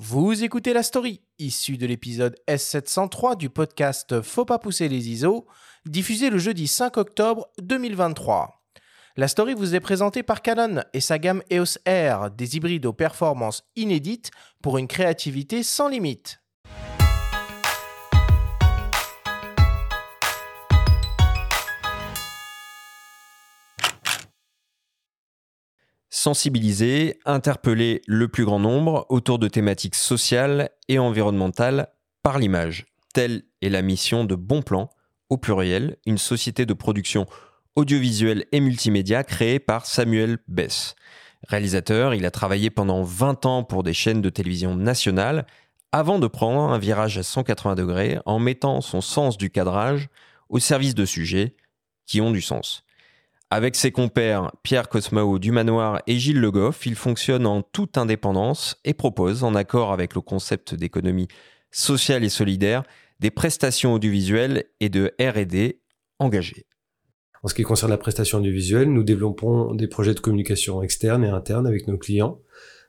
Vous écoutez la story, issue de l'épisode S703 du podcast Faut pas pousser les ISO, diffusé le jeudi 5 octobre 2023. La story vous est présentée par Canon et sa gamme EOS R, des hybrides aux performances inédites pour une créativité sans limite. Sensibiliser, interpeller le plus grand nombre autour de thématiques sociales et environnementales par l'image. Telle est la mission de Bon Plan, au pluriel, une société de production audiovisuelle et multimédia créée par Samuel Bess. Réalisateur, il a travaillé pendant 20 ans pour des chaînes de télévision nationales avant de prendre un virage à 180 degrés en mettant son sens du cadrage au service de sujets qui ont du sens. Avec ses compères Pierre Cosmao du Manoir et Gilles Le Goff, il fonctionne en toute indépendance et propose, en accord avec le concept d'économie sociale et solidaire, des prestations audiovisuelles et de RD engagées. En ce qui concerne la prestation audiovisuelle, nous développons des projets de communication externe et interne avec nos clients,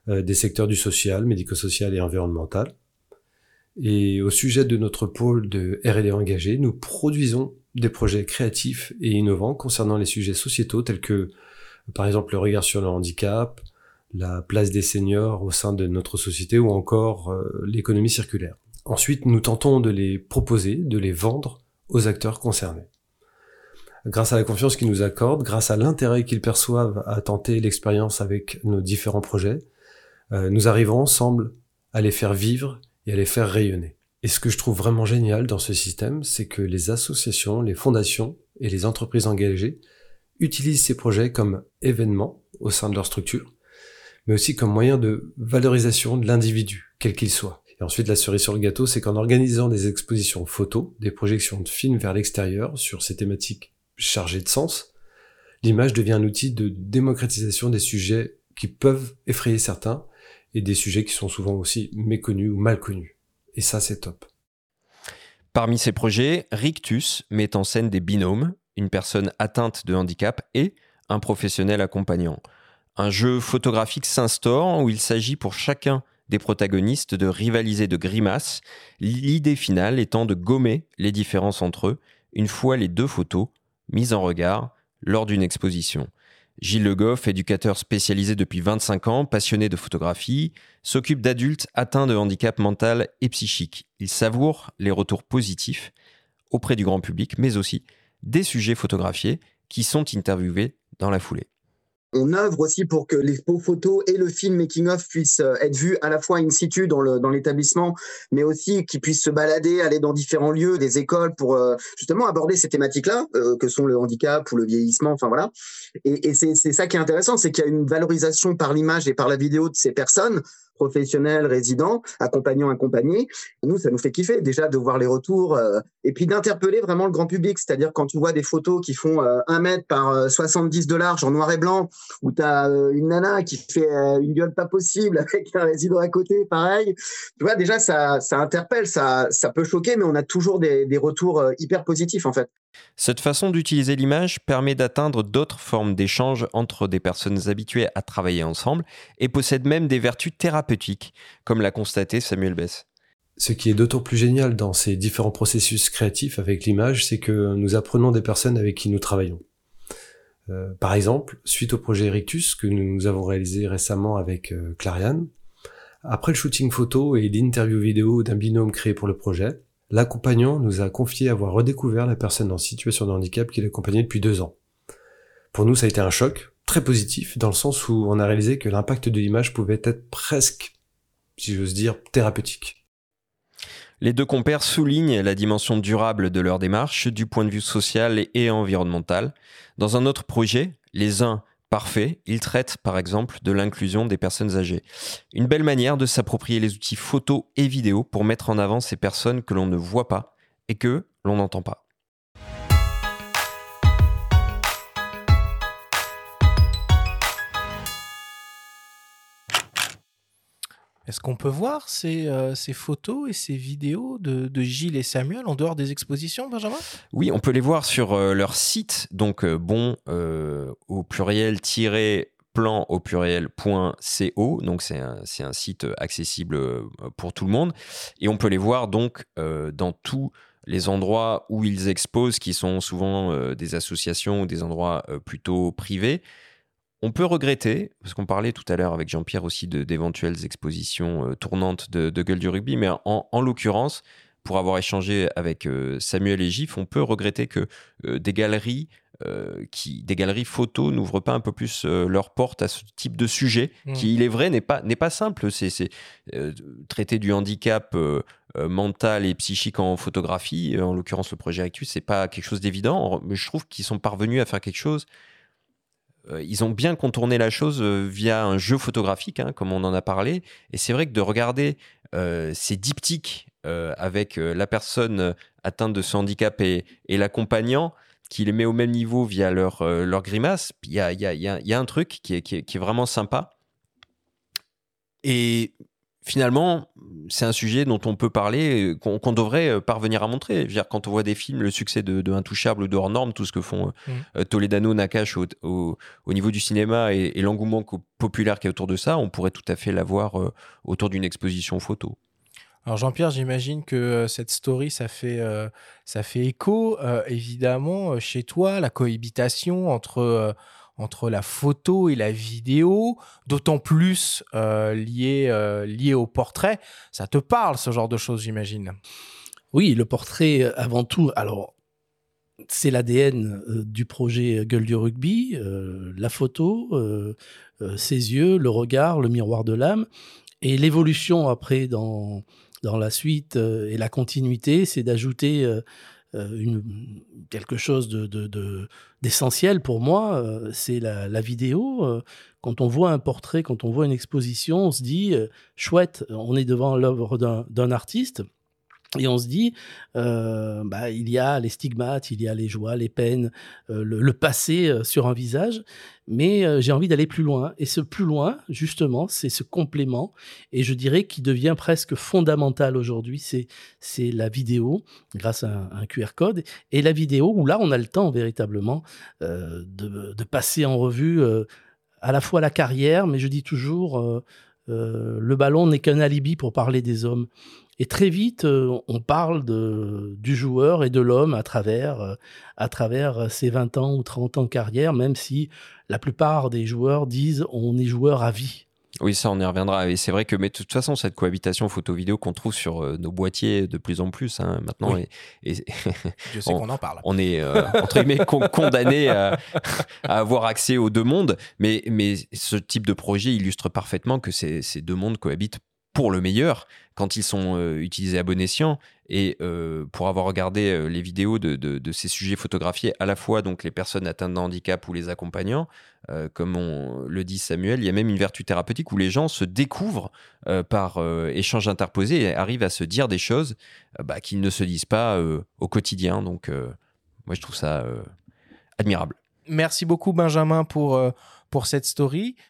euh, des secteurs du social, médico-social et environnemental. Et au sujet de notre pôle de R&D engagé, nous produisons des projets créatifs et innovants concernant les sujets sociétaux tels que, par exemple, le regard sur le handicap, la place des seniors au sein de notre société ou encore euh, l'économie circulaire. Ensuite, nous tentons de les proposer, de les vendre aux acteurs concernés. Grâce à la confiance qu'ils nous accordent, grâce à l'intérêt qu'ils perçoivent à tenter l'expérience avec nos différents projets, euh, nous arrivons ensemble à les faire vivre et à les faire rayonner. Et ce que je trouve vraiment génial dans ce système, c'est que les associations, les fondations et les entreprises engagées utilisent ces projets comme événements au sein de leur structure, mais aussi comme moyen de valorisation de l'individu, quel qu'il soit. Et ensuite, la cerise sur le gâteau, c'est qu'en organisant des expositions photos, des projections de films vers l'extérieur sur ces thématiques chargées de sens, l'image devient un outil de démocratisation des sujets qui peuvent effrayer certains et des sujets qui sont souvent aussi méconnus ou mal connus. Et ça, c'est top. Parmi ces projets, Rictus met en scène des binômes, une personne atteinte de handicap et un professionnel accompagnant. Un jeu photographique s'instaure où il s'agit pour chacun des protagonistes de rivaliser de grimaces, l'idée finale étant de gommer les différences entre eux une fois les deux photos mises en regard lors d'une exposition. Gilles Le Goff, éducateur spécialisé depuis 25 ans, passionné de photographie, s'occupe d'adultes atteints de handicap mental et psychique. Il savoure les retours positifs auprès du grand public, mais aussi des sujets photographiés qui sont interviewés dans la foulée on œuvre aussi pour que l'expo photo et le film making of puissent euh, être vus à la fois in situ dans le dans l'établissement, mais aussi qu'ils puissent se balader, aller dans différents lieux, des écoles pour euh, justement aborder ces thématiques-là, euh, que sont le handicap ou le vieillissement, enfin voilà. Et, c'est ça qui est intéressant, c'est qu'il y a une valorisation par l'image et par la vidéo de ces personnes professionnels, résidents, accompagnants, accompagnés. Nous, ça nous fait kiffer déjà de voir les retours euh, et puis d'interpeller vraiment le grand public. C'est-à-dire quand tu vois des photos qui font euh, un mètre par 70 de large en noir et blanc, où tu as euh, une nana qui fait une gueule pas possible avec un résident à côté, pareil. Tu vois, déjà, ça, ça interpelle, ça, ça peut choquer, mais on a toujours des, des retours hyper positifs en fait. Cette façon d'utiliser l'image permet d'atteindre d'autres formes d'échange entre des personnes habituées à travailler ensemble et possède même des vertus thérapeutiques, comme l'a constaté Samuel Bess. Ce qui est d'autant plus génial dans ces différents processus créatifs avec l'image, c'est que nous apprenons des personnes avec qui nous travaillons. Euh, par exemple, suite au projet Erictus que nous avons réalisé récemment avec euh, Clariane, après le shooting photo et l'interview vidéo d'un binôme créé pour le projet, L'accompagnant nous a confié avoir redécouvert la personne en situation de handicap qu'il accompagnait depuis deux ans. Pour nous, ça a été un choc, très positif, dans le sens où on a réalisé que l'impact de l'image pouvait être presque, si j'ose dire, thérapeutique. Les deux compères soulignent la dimension durable de leur démarche du point de vue social et environnemental. Dans un autre projet, les uns parfait, il traite par exemple de l'inclusion des personnes âgées. Une belle manière de s'approprier les outils photo et vidéo pour mettre en avant ces personnes que l'on ne voit pas et que l'on n'entend pas. Est-ce qu'on peut voir ces, euh, photos et ces vidéos de, Gilles et Samuel en dehors des expositions, Benjamin? Oui, on peut les voir sur euh, leur site, donc euh, bon au pluriel plan au pluriel.co, donc c'est un, un, site accessible pour tout le monde, et on peut les voir donc dans tous les endroits où ils exposent, qui sont souvent des associations ou des endroits plutôt privés. On peut regretter, parce qu'on parlait tout à l'heure avec Jean-Pierre aussi d'éventuelles expositions tournantes de, Gueule du rugby, mais en l'occurrence, pour avoir échangé avec euh, Samuel et Gif, on peut regretter que euh, des galeries euh, qui, des galeries photos n'ouvrent pas un peu plus leurs portes à ce type de sujet, mmh. qui, il est vrai, n'est pas, n'est pas simple. C'est, traiter du handicap mental et psychique en photographie, en l'occurrence le projet Actus, c'est pas quelque chose d'évident. Mais je trouve qu'ils sont parvenus à faire quelque chose. Ils ont bien contourné la chose via un jeu photographique, hein, comme on en a parlé. Et c'est vrai que de regarder ces diptyques euh, avec euh, la personne atteinte de ce handicap et, l'accompagnant, qui les met au même niveau via leur, euh, leur grimace, il y a, un truc qui est, qui est, vraiment sympa. Et finalement, c'est un sujet dont on peut parler, qu'on devrait parvenir à montrer. dire, quand on voit des films, le succès de, de Intouchable ou de Hors Norme, tout ce que font mmh. Toledano, Nakash au, au, niveau du cinéma et, et l'engouement populaire qui est autour de ça, on pourrait tout à fait l'avoir autour d'une exposition photo. Alors Jean-Pierre, j'imagine que euh, cette story, ça fait, euh, ça fait écho, euh, évidemment, chez toi, la cohabitation entre, entre la photo et la vidéo, d'autant plus lié, lié au portrait. Ça te parle, ce genre de choses, j'imagine? Oui, le portrait, avant tout, alors c'est l'ADN du projet Gueule du rugby, la photo, ses yeux, le regard, le miroir de l'âme, et l'évolution après dans dans la suite euh, et la continuité, c'est d'ajouter euh, euh, une, quelque chose de, d'essentiel pour moi, c'est la, vidéo. Quand on voit un portrait, quand on voit une exposition, on se dit, chouette, on est devant l'œuvre d'un artiste. Et on se dit, bah, il y a les stigmates, il y a les joies, les peines, le, passé sur un visage, mais j'ai envie d'aller plus loin. Et ce plus loin, justement, c'est ce complément, et je dirais qui devient presque fondamental aujourd'hui, c'est la vidéo, grâce à un, QR code, et la vidéo où là, on a le temps véritablement de, passer en revue à la fois la carrière, mais je dis toujours, le ballon n'est qu'un alibi pour parler des hommes. Et très vite, euh, on parle de, du joueur et de l'homme à travers, euh, à travers ses 20 ans ou 30 ans de carrière, même si la plupart des joueurs disent on est joueur à vie. Oui, ça, on y reviendra. Et c'est vrai que, mais de toute façon, cette cohabitation photo-vidéo qu'on trouve sur euh, nos boîtiers de plus en plus, hein, maintenant, et, je sais qu'on en parle. On est, entre guillemets, condamné à, à, avoir accès aux deux mondes. Mais, mais ce type de projet illustre parfaitement que ces, ces deux mondes cohabitent pour le meilleur quand ils sont euh, utilisés à bon escient. Et euh, pour avoir regardé euh, les vidéos de, ces sujets photographiés, à la fois donc les personnes atteintes de handicap ou les accompagnants, comme on le dit Samuel, il y a même une vertu thérapeutique où les gens se découvrent par échange interposé et arrivent à se dire des choses bah, qu'ils ne se disent pas au quotidien. Donc moi je trouve ça admirable. Merci beaucoup Benjamin pour, pour cette story.